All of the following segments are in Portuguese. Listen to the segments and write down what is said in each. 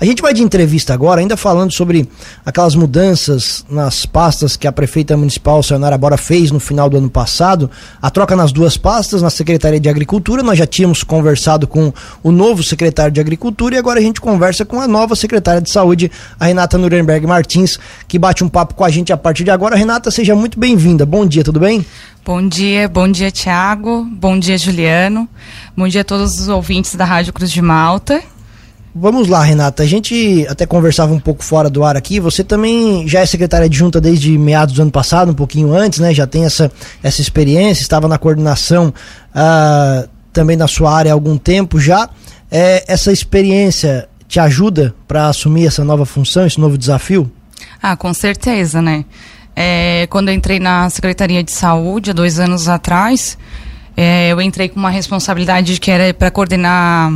A gente vai de entrevista agora, ainda falando sobre aquelas mudanças nas pastas que a prefeita municipal, Sayonara Bora, fez no final do ano passado. A troca nas duas pastas, na Secretaria de Agricultura. Nós já tínhamos conversado com o novo secretário de Agricultura e agora a gente conversa com a nova secretária de Saúde, a Renata Nuremberg Martins, que bate um papo com a gente a partir de agora. Renata, seja muito bem-vinda. Bom dia, tudo bem? Bom dia, bom dia, Tiago. Bom dia, Juliano. Bom dia a todos os ouvintes da Rádio Cruz de Malta. Vamos lá, Renata. A gente até conversava um pouco fora do ar aqui. Você também já é secretária adjunta desde meados do ano passado, um pouquinho antes, né? Já tem essa, essa experiência, estava na coordenação uh, também na sua área há algum tempo já. É, essa experiência te ajuda para assumir essa nova função, esse novo desafio? Ah, com certeza, né? É, quando eu entrei na Secretaria de Saúde, há dois anos atrás, é, eu entrei com uma responsabilidade que era para coordenar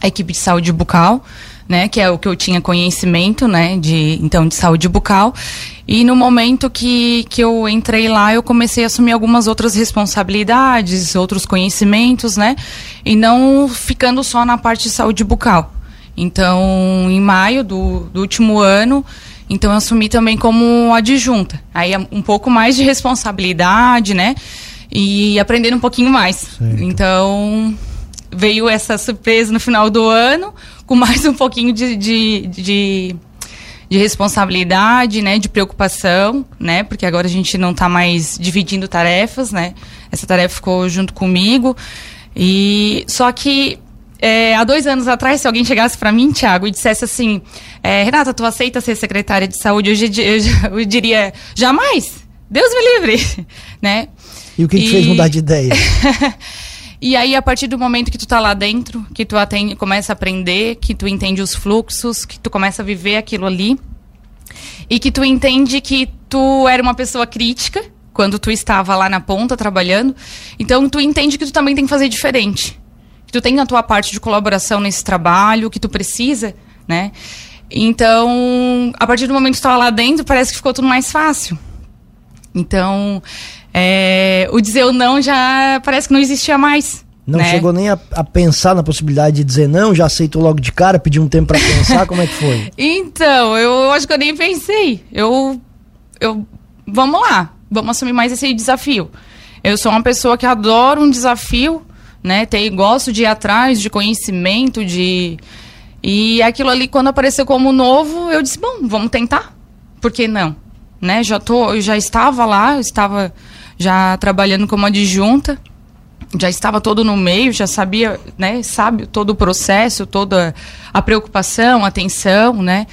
a equipe de saúde bucal, né, que é o que eu tinha conhecimento, né, de então de saúde bucal. E no momento que, que eu entrei lá, eu comecei a assumir algumas outras responsabilidades, outros conhecimentos, né, e não ficando só na parte de saúde bucal. Então, em maio do, do último ano, então eu assumi também como adjunta. Aí um pouco mais de responsabilidade, né? E aprendendo um pouquinho mais. Certo. Então veio essa surpresa no final do ano, com mais um pouquinho de, de, de, de responsabilidade, né? De preocupação, né? Porque agora a gente não está mais dividindo tarefas, né? Essa tarefa ficou junto comigo. E só que é, há dois anos atrás, se alguém chegasse para mim, Thiago, e dissesse assim: é, Renata, tu aceita ser secretária de saúde? Eu, eu, eu diria: jamais! Deus me livre! né? E o que, e... te fez mudar de ideia? e aí, a partir do momento que tu tá lá dentro, que tu atende, começa a aprender, que tu entende os fluxos, que tu começa a viver aquilo ali, e que tu entende que tu era uma pessoa crítica quando tu estava lá na ponta trabalhando, então tu entende que tu também tem que fazer diferente que tu tem a tua parte de colaboração nesse trabalho, que tu precisa, né? Então, a partir do momento que tu estava lá dentro, parece que ficou tudo mais fácil. Então, é, o dizer o não já parece que não existia mais. Não né? chegou nem a, a, pensar na possibilidade de dizer não, já aceitou logo de cara, pediu um tempo para pensar, como é que foi? Então, eu, eu acho que eu nem pensei. Eu, eu, vamos lá, vamos assumir mais esse desafio. Eu sou uma pessoa que adora um desafio, né? Tem, gosto de ir atrás de conhecimento, de. E aquilo ali, quando apareceu como novo, eu disse, bom, vamos tentar. Por que não? Né? Já, tô, eu já estava lá, estava já trabalhando como adjunta, já estava todo no meio, já sabia, né? Sabe todo o processo, toda a preocupação, a atenção, né?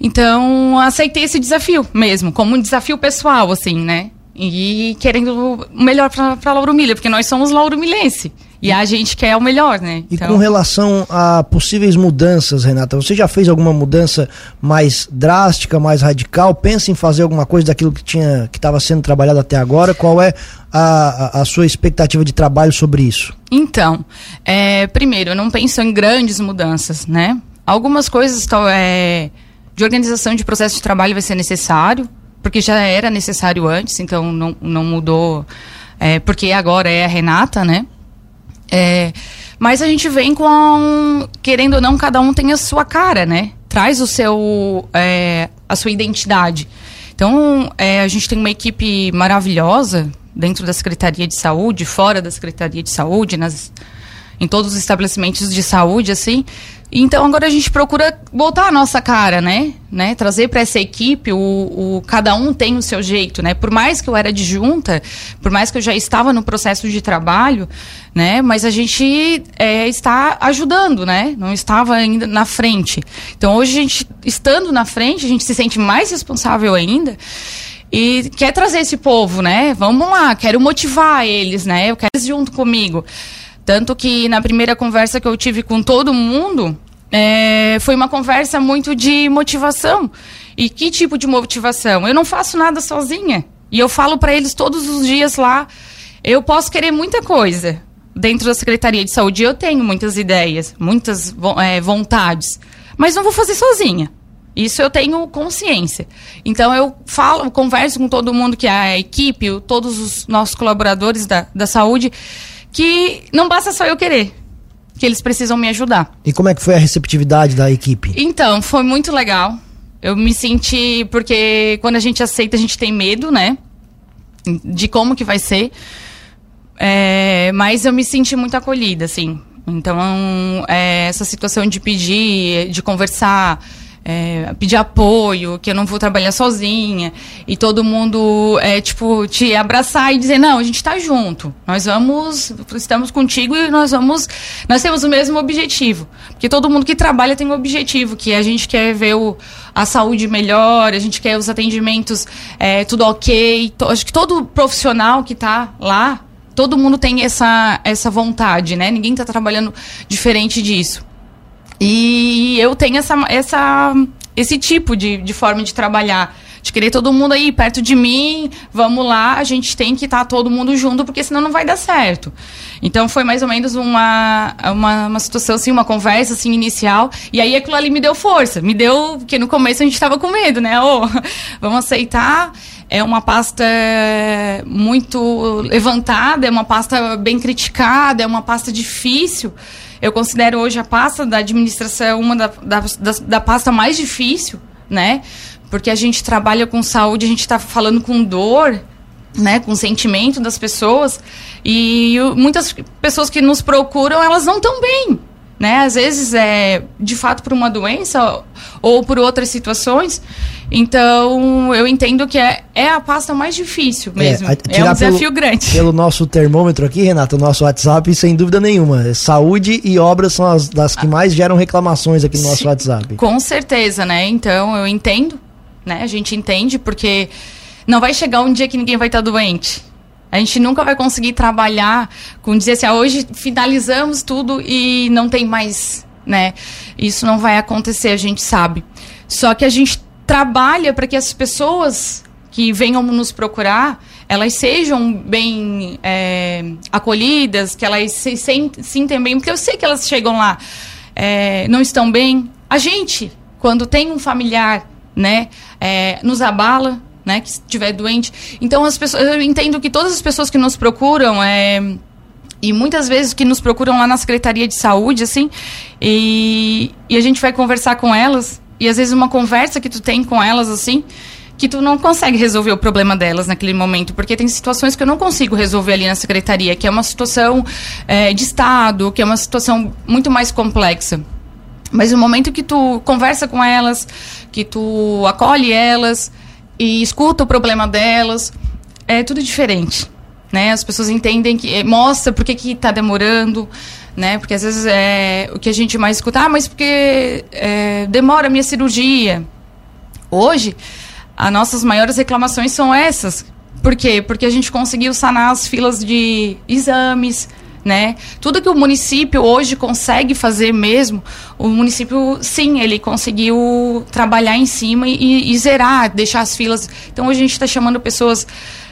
Então, aceitei esse desafio mesmo, como um desafio pessoal, assim, né? e querendo o melhor para Lauro Milha, porque nós somos Lauro Milense. E a gente quer o melhor, né? Então... E com relação a possíveis mudanças, Renata, você já fez alguma mudança mais drástica, mais radical? Pensa em fazer alguma coisa daquilo que tinha que estava sendo trabalhado até agora? Qual é a, a, sua expectativa de trabalho sobre isso? Então, é, primeiro, eu não penso em grandes mudanças, né? Algumas coisas é, de organização de processo de trabalho vai ser necessário, porque já era necessário antes, então não, não mudou, é, porque agora é a Renata, né? É, mas a gente vem com, querendo ou não, cada um tem a sua cara, né? Traz o seu, é, a sua identidade. Então, é, a gente tem uma equipe maravilhosa dentro da Secretaria de Saúde, fora da Secretaria de Saúde, nas, em todos os estabelecimentos de saúde, assim, então agora a gente procura botar a nossa cara, né? né? Trazer para essa equipe o, o, cada um tem o seu jeito, né? Por mais que eu era de junta, por mais que eu já estava no processo de trabalho, né? Mas a gente é, está ajudando, né? Não estava ainda na frente. Então hoje a gente estando na frente, a gente se sente mais responsável ainda e quer trazer esse povo, né? Vamos lá, quero motivar eles, né? Eu quero eles junto comigo. Tanto que na primeira conversa que eu tive com todo mundo, é, foi uma conversa muito de motivação. E que tipo de motivação? Eu não faço nada sozinha. E eu falo para eles todos os dias lá, eu posso querer muita coisa. Dentro da Secretaria de Saúde eu tenho muitas ideias, muitas é, vontades, mas não vou fazer sozinha. Isso eu tenho consciência. Então eu falo, converso com todo mundo que é a equipe, todos os nossos colaboradores da, da saúde, que não basta só eu querer. que eles precisam me ajudar. E como é que foi a receptividade da equipe? Então, foi muito legal. Eu me senti. Porque quando a gente aceita, a gente tem medo, né? De como que vai ser. É, mas eu me senti muito acolhida, assim. Então, é, essa situação de pedir, de conversar é, pedir apoio, que eu não vou trabalhar sozinha, e todo mundo, é, tipo, te abraçar e dizer, não, a gente está junto, nós vamos, estamos contigo e nós vamos, nós temos o mesmo objetivo, porque todo mundo que trabalha tem um objetivo, que a gente quer ver o, a saúde melhor, a gente quer os atendimentos é, tudo ok, to, acho que todo profissional que está lá, todo mundo tem essa, essa vontade, né? Ninguém está trabalhando diferente disso. E eu tenho essa, essa, esse tipo de, de forma de trabalhar. De querer todo mundo aí perto de mim, vamos lá, a gente tem que estar tá todo mundo junto, porque senão não vai dar certo. Então foi mais ou menos uma, uma, uma, situação, assim, uma conversa assim, inicial. E aí aquilo ali me deu força. Me deu. Porque no começo a gente estava com medo, né? Oh, vamos aceitar. É uma pasta muito levantada, é uma pasta bem criticada, é uma pasta difícil. Eu considero hoje a pasta da administração uma da, da, da, da pasta mais difícil, né? Porque a gente trabalha com saúde, a gente está falando com dor, né, com sentimento das pessoas. E muitas pessoas que nos procuram elas não estão bem né? Às vezes é de fato por uma doença ou por outras situações. Então, eu entendo que é, é a pasta mais difícil é, mesmo. É, é um desafio pelo, grande. Pelo nosso termômetro aqui, Renato, o nosso WhatsApp, sem dúvida nenhuma. Saúde e obras são as das que mais geram reclamações aqui no nosso Sim, WhatsApp. Com certeza, né? Então, eu entendo, né? A gente entende, porque não vai chegar um dia que ninguém vai estar doente. A gente nunca vai conseguir trabalhar com dizer assim, ah, hoje finalizamos tudo e não tem mais, né? Isso não vai acontecer, a gente sabe. Só que a gente trabalha para que as pessoas que venham nos procurar, elas sejam bem é, acolhidas, que elas se sintam bem, porque eu sei que elas chegam lá, é, não estão bem. A gente, quando tem um familiar, né, é, nos abala, né, que estiver doente. Então as pessoas, eu entendo que todas as pessoas que nos procuram é, e muitas vezes que nos procuram lá na Secretaria de Saúde, assim, e, e a gente vai conversar com elas, e às vezes uma conversa que tu tem com elas, assim, que tu não consegue resolver o problema delas naquele momento, porque tem situações que eu não consigo resolver ali na secretaria, que é uma situação é, de Estado, que é uma situação muito mais complexa. Mas no momento que tu conversa com elas, que tu acolhe elas, e escuta o problema delas. É tudo diferente, né? As pessoas entendem que é, mostra por que que está demorando, né? Porque às vezes é o que a gente mais escuta, ah, mas porque é, demora a minha cirurgia. Hoje, as nossas maiores reclamações são essas. Por quê? Porque a gente conseguiu sanar as filas de exames, né? Tudo que o município hoje consegue fazer mesmo, o município, sim, ele conseguiu trabalhar em cima e, e zerar, deixar as filas. Então hoje a gente está chamando pessoas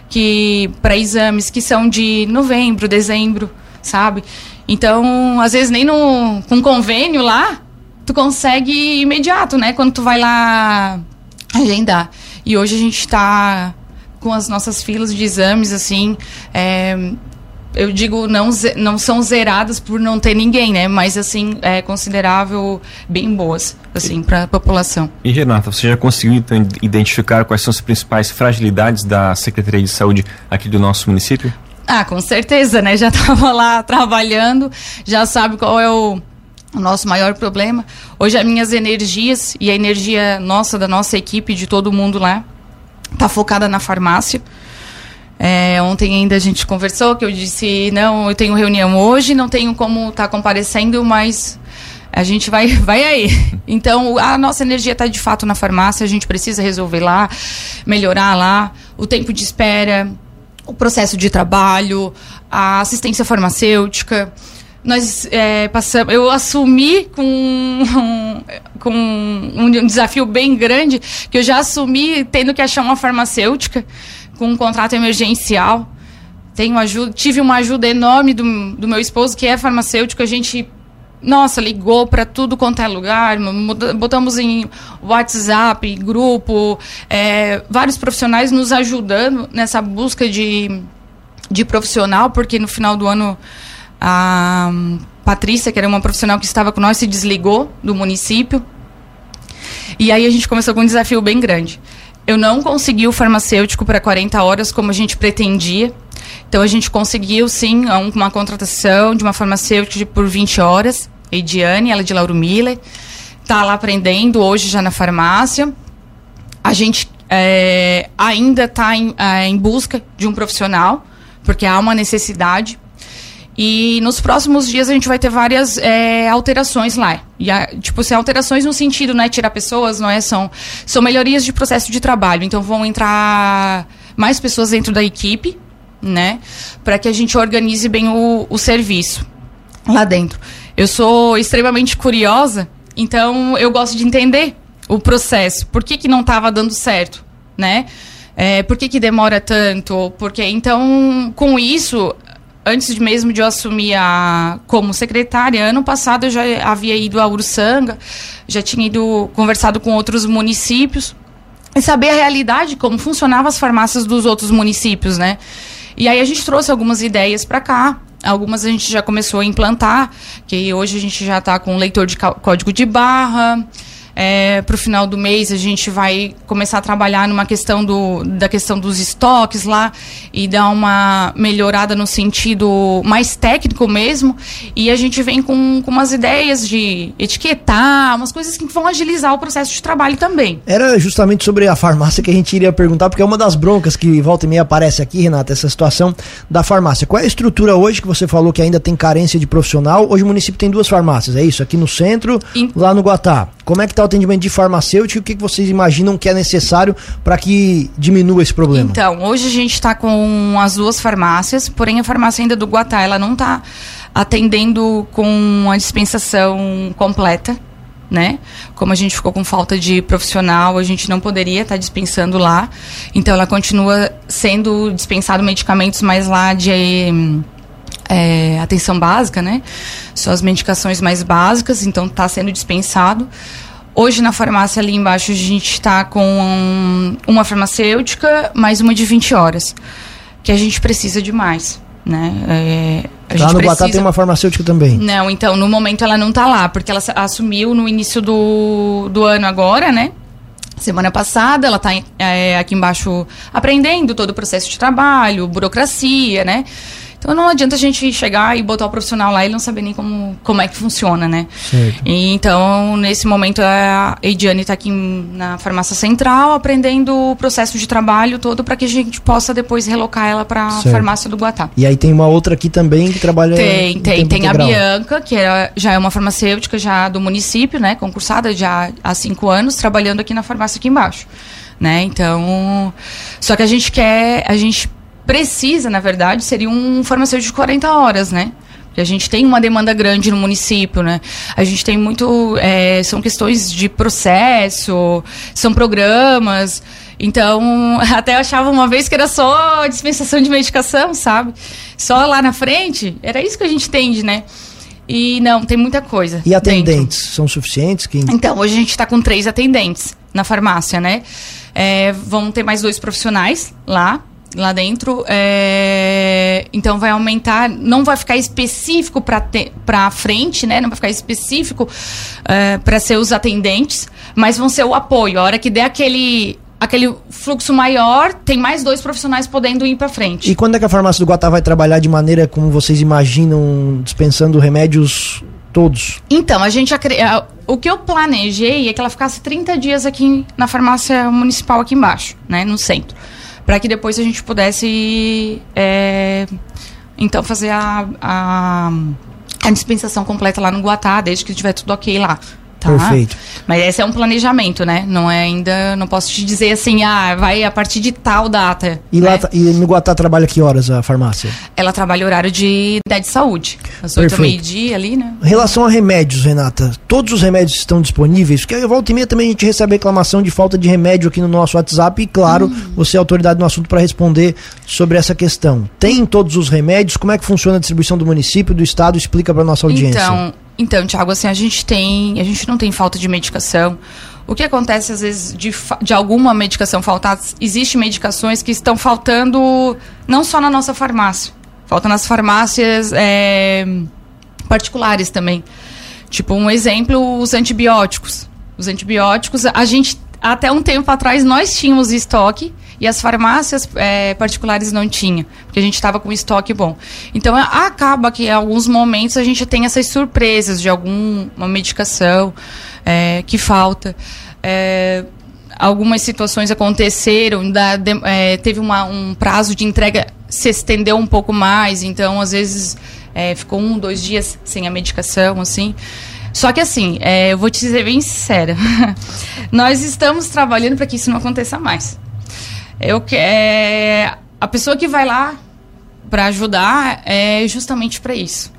que para exames que são de novembro, dezembro, sabe? Então, às vezes nem no com convênio lá, tu consegue imediato, né? Quando tu vai lá agendar. E hoje a gente está com as nossas filas de exames assim, é, eu digo, não, não são zeradas por não ter ninguém, né? Mas, assim, é considerável, bem boas, assim, para a população. E, Renata, você já conseguiu então, identificar quais são as principais fragilidades da Secretaria de Saúde aqui do nosso município? Ah, com certeza, né? Já estava lá trabalhando, já sabe qual é o, o nosso maior problema. Hoje, as minhas energias e a energia nossa, da nossa equipe, de todo mundo lá, tá focada na farmácia. É, ontem ainda a gente conversou que eu disse, não, eu tenho reunião hoje, não tenho como estar tá comparecendo, mas a gente vai, vai aí. Então, a nossa energia está de fato na farmácia, a gente precisa resolver lá, melhorar lá, o tempo de espera, o processo de trabalho, a assistência farmacêutica. Nós é, passamos, eu assumi com, com um desafio bem grande, que eu já assumi tendo que achar uma farmacêutica com um contrato emergencial. Tenho ajuda, tive uma ajuda enorme do, do meu esposo, que é farmacêutico. A gente, nossa, ligou para tudo quanto é lugar, botamos em WhatsApp, grupo, é, vários profissionais nos ajudando nessa busca de, de profissional, porque no final do ano. Ah, Patrícia, que era uma profissional que estava com nós, se desligou do município. E aí a gente começou com um desafio bem grande. Eu não consegui o farmacêutico para 40 horas como a gente pretendia. Então a gente conseguiu sim uma contratação de uma farmacêutica por 20 horas, Ediane, ela é de Lauro Miller, está lá aprendendo hoje já na farmácia. A gente é, ainda está em, é, em busca de um profissional, porque há uma necessidade. E nos próximos dias a gente vai ter várias é, alterações lá. E a, tipo, se alterações no sentido, não é tirar pessoas, não é? São, são melhorias de processo de trabalho. Então vão entrar mais pessoas dentro da equipe, né? Para que a gente organize bem o, o serviço lá dentro. Eu sou extremamente curiosa, então eu gosto de entender o processo. Por que, que não estava dando certo, né? É, por que, que demora tanto? Porque então, com isso, antes mesmo de eu assumir a, como secretária, ano passado eu já havia ido a Uruçanga, já tinha ido conversado com outros municípios e saber a realidade, como funcionavam as farmácias dos outros municípios, né? E aí a gente trouxe algumas ideias para cá, algumas a gente já começou a implantar, que hoje a gente já está com leitor de código de barra, é, para o final do mês a gente vai começar a trabalhar numa questão do, da questão dos estoques lá e dar uma melhorada no sentido mais técnico mesmo. E a gente vem com, com umas ideias de etiquetar, umas coisas que vão agilizar o processo de trabalho também. Era justamente sobre a farmácia que a gente iria perguntar, porque é uma das broncas que volta e meia aparece aqui, Renata, essa situação da farmácia. Qual é a estrutura hoje que você falou que ainda tem carência de profissional? Hoje o município tem duas farmácias, é isso? Aqui no centro, lá no Guatá. Como é que está o atendimento de farmacêutico e o que, que vocês imaginam que é necessário para que diminua esse problema? Então, hoje a gente está com as duas farmácias, porém a farmácia ainda do Guatá, ela não está atendendo com a dispensação completa, né? Como a gente ficou com falta de profissional, a gente não poderia estar tá dispensando lá. Então ela continua sendo dispensado medicamentos mais lá de é, atenção básica, né? São as medicações mais básicas, então está sendo dispensado. Hoje na farmácia ali embaixo a gente está com uma farmacêutica, mais uma de 20 horas, que a gente precisa de mais. Né? É, lá no precisa... Guatá tem uma farmacêutica também. Não, então, no momento ela não está lá, porque ela assumiu no início do, do ano agora, né? Semana passada, ela está é, aqui embaixo aprendendo todo o processo de trabalho, burocracia, né? Então não adianta a gente chegar e botar o profissional lá e não saber nem como, como é que funciona, né? Certo. E, então, nesse momento, a Ediane está aqui na farmácia central aprendendo o processo de trabalho todo para que a gente possa depois relocar ela para a farmácia do Guatá. E aí tem uma outra aqui também que trabalha. Tem, tem. Tem integral. a Bianca, que é, já é uma farmacêutica já do município, né? Concursada já há cinco anos, trabalhando aqui na farmácia aqui embaixo. Né? Então, só que a gente quer, a gente precisa, na verdade, seria um farmacêutico de 40 horas, né? Porque a gente tem uma demanda grande no município, né? A gente tem muito. É, são questões de processo, são programas. Então, até achava uma vez que era só dispensação de medicação, sabe? Só lá na frente. Era isso que a gente entende, né? E não, tem muita coisa. E atendentes dentro. são suficientes? Que... Então, hoje a gente está com três atendentes na farmácia, né? É, vão ter mais dois profissionais lá lá dentro. É... Então vai aumentar, não vai ficar específico para frente, né? Não vai ficar específico é, para ser os atendentes, mas vão ser o apoio. A hora que der aquele aquele fluxo maior, tem mais dois profissionais podendo ir para frente. E quando é que a farmácia do Guatá vai trabalhar de maneira como vocês imaginam, dispensando remédios todos? Então, a gente o que eu planejei é que ela ficasse 30 dias aqui na farmácia municipal aqui embaixo, né, no centro para que depois a gente pudesse é, então fazer a, a, a, dispensação completa lá no Guatá, desde que tiver tudo ok lá. Tá? Perfeito. Mas esse é um planejamento, né? Não é ainda. Não posso te dizer assim, ah, vai a partir de tal data. E, né? lá, e no Guatá trabalha que horas a farmácia? Ela trabalha horário de, de saúde. Às oito da meio-dia ali, né? Em relação a remédios, Renata, todos os remédios estão disponíveis? Porque volta e meia também a gente recebe reclamação de falta de remédio aqui no nosso WhatsApp. E claro, hum. você é autoridade no assunto para responder sobre essa questão. Tem todos os remédios? Como é que funciona a distribuição do município, do estado? Explica para nossa audiência. Então, então, Tiago, assim, a gente tem, a gente não tem falta de medicação. O que acontece às vezes de, de alguma medicação faltar, existem medicações que estão faltando não só na nossa farmácia, falta nas farmácias é, particulares também. Tipo, um exemplo, os antibióticos. Os antibióticos, a gente, até um tempo atrás, nós tínhamos estoque e as farmácias é, particulares não tinham, porque a gente estava com estoque bom. Então, acaba que em alguns momentos a gente tem essas surpresas de alguma medicação é, que falta. É, algumas situações aconteceram, da, de, é, teve uma, um prazo de entrega se estendeu um pouco mais, então às vezes é, ficou um, dois dias sem a medicação, assim. Só que assim, é, eu vou te dizer bem sincera, nós estamos trabalhando para que isso não aconteça mais. Eu é, a pessoa que vai lá para ajudar é justamente para isso.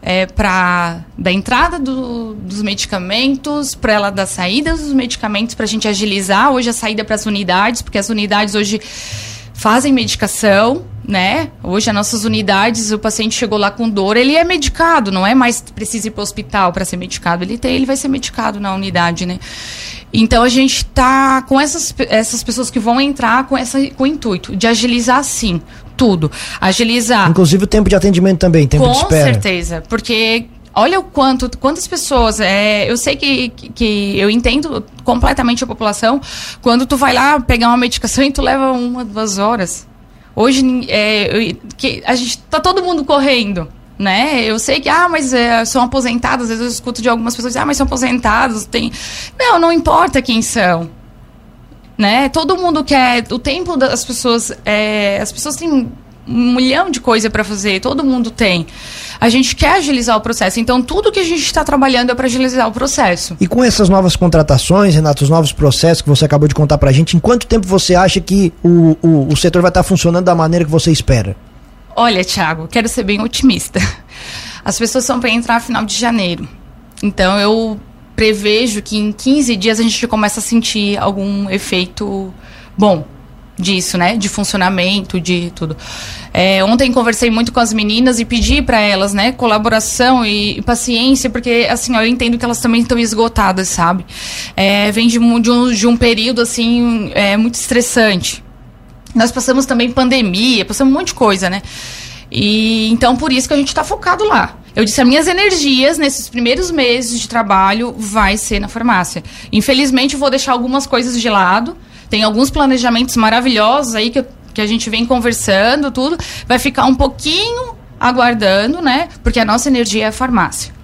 É para da entrada do, dos medicamentos, para ela da saída dos medicamentos, para a gente agilizar hoje a saída para as unidades, porque as unidades hoje fazem medicação, né? Hoje, as nossas unidades, o paciente chegou lá com dor, ele é medicado, não é mais precisa ir para o hospital para ser medicado. Ele tem, ele vai ser medicado na unidade, né? Então a gente está com essas, essas pessoas que vão entrar com, essa, com o intuito de agilizar sim tudo. Agilizar. Inclusive o tempo de atendimento também, tempo com de espera. Com certeza, porque olha o quanto, quantas pessoas. É, eu sei que, que eu entendo completamente a população. Quando tu vai lá pegar uma medicação e tu leva uma, duas horas. Hoje é, que a gente tá todo mundo correndo. Né? Eu sei que, ah, mas é, são aposentados, às vezes eu escuto de algumas pessoas, ah, mas são aposentados, tem. Não, não importa quem são. Né? Todo mundo quer. O tempo das pessoas. É, as pessoas têm um milhão de coisa para fazer, todo mundo tem. A gente quer agilizar o processo, então tudo que a gente está trabalhando é para agilizar o processo. E com essas novas contratações, Renato, os novos processos que você acabou de contar para a gente, em quanto tempo você acha que o, o, o setor vai estar tá funcionando da maneira que você espera? Olha, Thiago, quero ser bem otimista. As pessoas são para entrar no final de janeiro. Então eu prevejo que em 15 dias a gente começa a sentir algum efeito bom disso, né? De funcionamento, de tudo. É, ontem conversei muito com as meninas e pedi para elas, né, colaboração e, e, paciência, porque assim, ó, eu entendo que elas também estão esgotadas, sabe? É, vem de um, de, um, de um período assim é, muito estressante. Nós passamos também pandemia, passamos um monte de coisa, né? E então por isso que a gente está focado lá. Eu disse, as minhas energias nesses primeiros meses de trabalho vai ser na farmácia. Infelizmente, eu vou deixar algumas coisas de lado tem alguns planejamentos maravilhosos aí que, que a gente vem conversando, tudo. Vai ficar um pouquinho aguardando, né? Porque a nossa energia é a farmácia.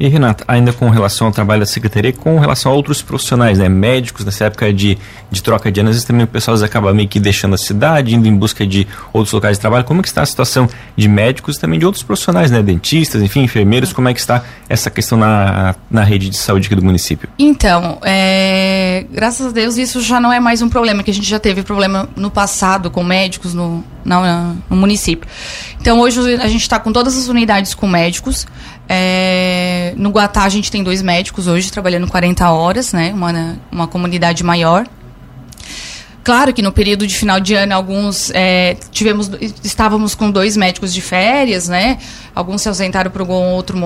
E Renata, ainda com relação ao trabalho da secretaria, com relação a outros profissionais, né, médicos, nessa época de, de troca de anos, também o pessoal acaba meio que deixando a cidade, indo em busca de outros locais de trabalho. Como é que está a situação de médicos e também de outros profissionais, né, dentistas, enfim, enfermeiros, como é que está essa questão na, na rede de saúde aqui do município? Então, é, graças a Deus isso já não é mais um problema, que a gente já teve problema no passado com médicos no, na, no município. Então hoje a gente está com todas as unidades com médicos. É, no Guatá a gente tem dois médicos hoje trabalhando 40 horas, né? Uma, uma comunidade maior. Claro que no período de final de ano alguns é, tivemos estávamos com dois médicos de férias, né? Alguns se ausentaram por algum outro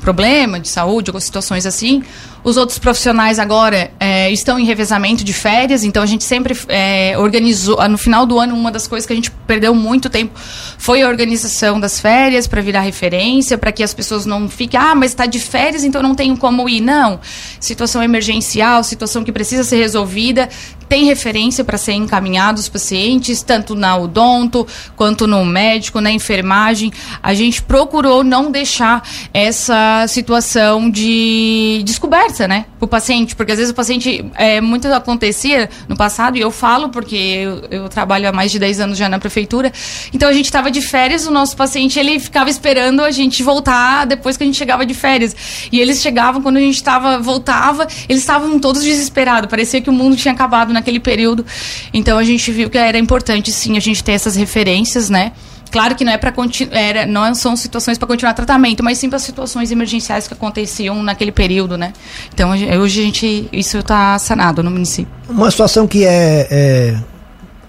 problema de saúde, algumas situações assim. Os outros profissionais agora é, estão em revezamento de férias, então a gente sempre é, organizou. No final do ano, uma das coisas que a gente perdeu muito tempo foi a organização das férias para virar referência, para que as pessoas não fiquem, ah, mas está de férias, então não tenho como ir. Não. Situação emergencial, situação que precisa ser resolvida, tem referência para ser encaminhado os pacientes, tanto na odonto, quanto no médico, na enfermagem. A gente procurou não deixar essa situação de descoberta, né, para o paciente, porque às vezes o paciente, é, muito acontecia no passado, e eu falo porque eu, eu trabalho há mais de 10 anos já na prefeitura, então a gente estava de férias, o nosso paciente, ele ficava esperando a gente voltar depois que a gente chegava de férias. E eles chegavam, quando a gente tava, voltava, eles estavam todos desesperados, parecia que o mundo tinha acabado naquele período. Então a gente viu que era importante sim a gente ter essas referências, né? Claro que não é para era não são situações para continuar tratamento, mas sim para situações emergenciais que aconteciam naquele período, né? Então hoje a gente isso está sanado no município. Uma situação que é, é,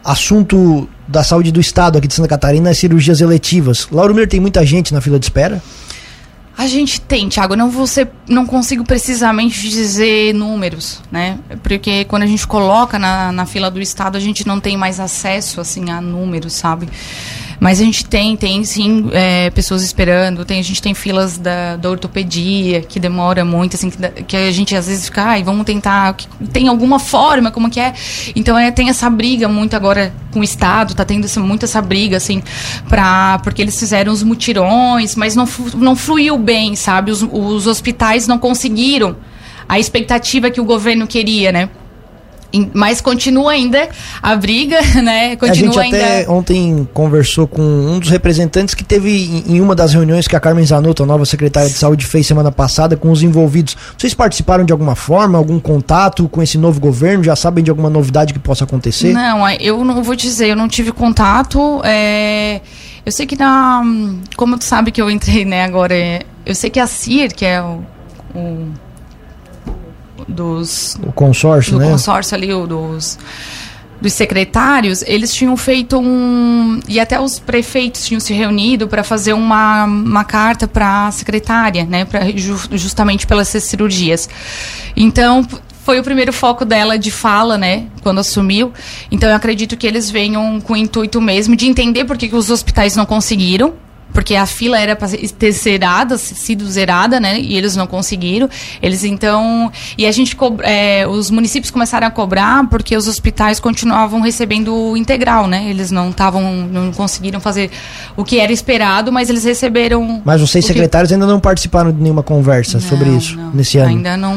assunto da saúde do estado aqui de Santa Catarina é cirurgias eletivas. Lauro Mir tem muita gente na fila de espera? A gente tem, Thiago, não você não consigo precisamente dizer números, né? Porque quando a gente coloca na, na fila do estado, a gente não tem mais acesso assim a números, sabe? Mas a gente tem, tem sim é, pessoas esperando, tem, a gente tem filas da, da ortopedia, que demora muito, assim, que, que a gente às vezes fica, ai, vamos tentar, tem alguma forma, como que é? Então é, tem essa briga muito agora com o Estado, tá tendo muito essa briga, assim, pra, porque eles fizeram os mutirões, mas não, não fluiu bem, sabe? Os, os hospitais não conseguiram a expectativa que o governo queria, né? Mas continua ainda a briga, né? Continua a gente ainda... até ontem conversou com um dos representantes que teve em uma das reuniões que a Carmen Zanotto, a nova secretária de saúde, fez semana passada com os envolvidos. Vocês participaram de alguma forma, algum contato com esse novo governo? Já sabem de alguma novidade que possa acontecer? Não, eu não vou dizer, eu não tive contato. É... Eu sei que na. Como tu sabe que eu entrei, né, agora. Eu sei que a CIR, que é o, o dos o consórcio, do né? consórcio ali dos dos secretários, eles tinham feito um. E até os prefeitos tinham se reunido para fazer uma, uma carta para a secretária, né? Pra, justamente pelas cirurgias. Então, foi o primeiro foco dela de fala, né? Quando assumiu. Então, eu acredito que eles venham com o intuito mesmo de entender por que, que os hospitais não conseguiram porque a fila era para ter zerada, sido zerada, né? E eles não conseguiram. Eles então e a gente é, os municípios começaram a cobrar porque os hospitais continuavam recebendo integral, né? Eles não estavam, não conseguiram fazer o que era esperado, mas eles receberam. Mas vocês secretários que... ainda não participaram de nenhuma conversa não, sobre isso não, nesse ano? Ainda não.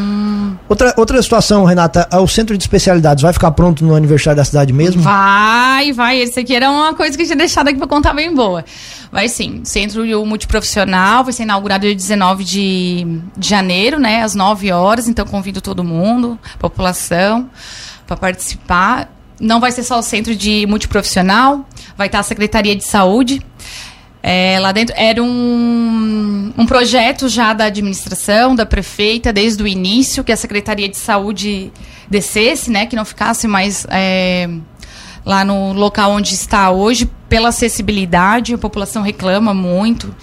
Outra outra situação, Renata, o centro de especialidades vai ficar pronto no aniversário da cidade mesmo? Vai, vai. Esse aqui era uma coisa que eu tinha deixado aqui para contar bem boa. Vai sim. Centro Multiprofissional vai ser inaugurado dia 19 de, de janeiro, né? Às 9 horas. Então convido todo mundo, população, para participar. Não vai ser só o centro de multiprofissional, vai estar a Secretaria de Saúde. É, lá dentro era um, um projeto já da administração, da prefeita, desde o início, que a Secretaria de Saúde descesse, né? Que não ficasse mais. É, lá no local onde está hoje, pela acessibilidade, a população reclama muito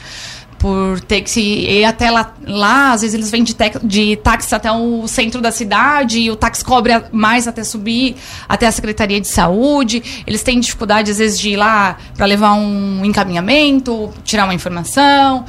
por ter que ir até lá, lá às vezes eles vêm de, de táxi até o centro da cidade e o táxi cobra mais até subir até a Secretaria de Saúde. Eles têm dificuldade às vezes de ir lá para levar um encaminhamento, tirar uma informação.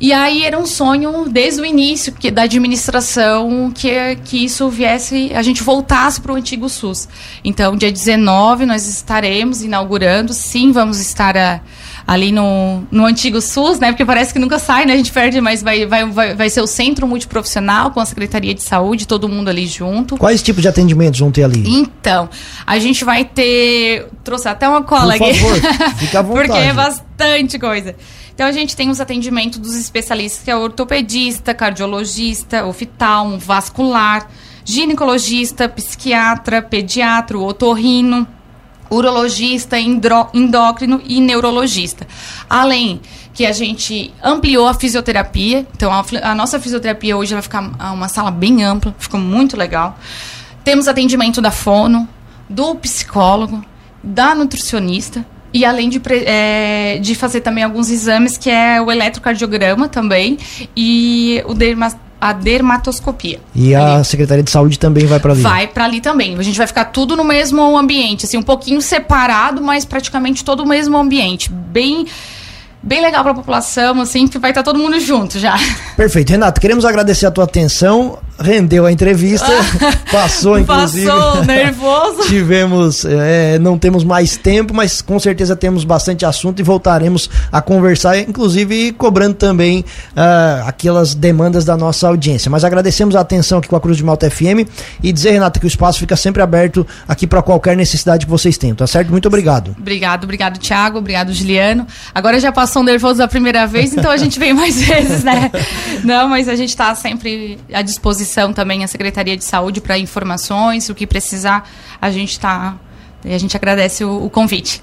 E aí era um sonho desde o início que, da administração que, que isso viesse, a gente voltasse para o antigo SUS. Então, dia 19 nós estaremos inaugurando, sim, vamos estar a, ali no, no antigo SUS, né? Porque parece que nunca sai, né? A gente perde, mas vai, vai, vai, vai ser o centro multiprofissional com a Secretaria de Saúde, todo mundo ali junto. Quais tipos de atendimentos vão ter ali? Então, a gente vai ter. Trouxe até uma cola Por aqui. Favor, fica à vontade. Porque é bastante coisa. Então a gente tem os atendimentos dos especialistas, que é ortopedista, cardiologista, oftalmo, vascular, ginecologista, psiquiatra, pediatra, otorrino, urologista, endócrino e neurologista. Além que a gente ampliou a fisioterapia, então a, a nossa fisioterapia hoje vai ficar uma sala bem ampla, ficou muito legal. Temos atendimento da fono, do psicólogo, da nutricionista, e além de, é, de fazer também alguns exames, que é o eletrocardiograma também e o a dermatoscopia. E ali. a Secretaria de Saúde também vai para ali? Vai para ali também. A gente vai ficar tudo no mesmo ambiente, assim, um pouquinho separado, mas praticamente todo o mesmo ambiente. Bem bem legal para a população, assim, que vai estar todo mundo junto já. Perfeito. Renato, queremos agradecer a tua atenção. Rendeu a entrevista, passou inclusive. Passou, nervoso. Tivemos, é, não temos mais tempo, mas com certeza temos bastante assunto e voltaremos a conversar, inclusive cobrando também uh, aquelas demandas da nossa audiência. Mas agradecemos a atenção aqui com a Cruz de Malta FM e dizer, Renata, que o espaço fica sempre aberto aqui para qualquer necessidade que vocês tenham, tá certo? Muito obrigado. Obrigado, obrigado, Thiago, obrigado, Juliano. Agora já passou passam nervosos a primeira vez, então a gente vem mais vezes, né? Não, mas a gente está sempre à disposição também, a Secretaria de Saúde, para informações, o que precisar, a gente está. E a gente agradece o, o convite.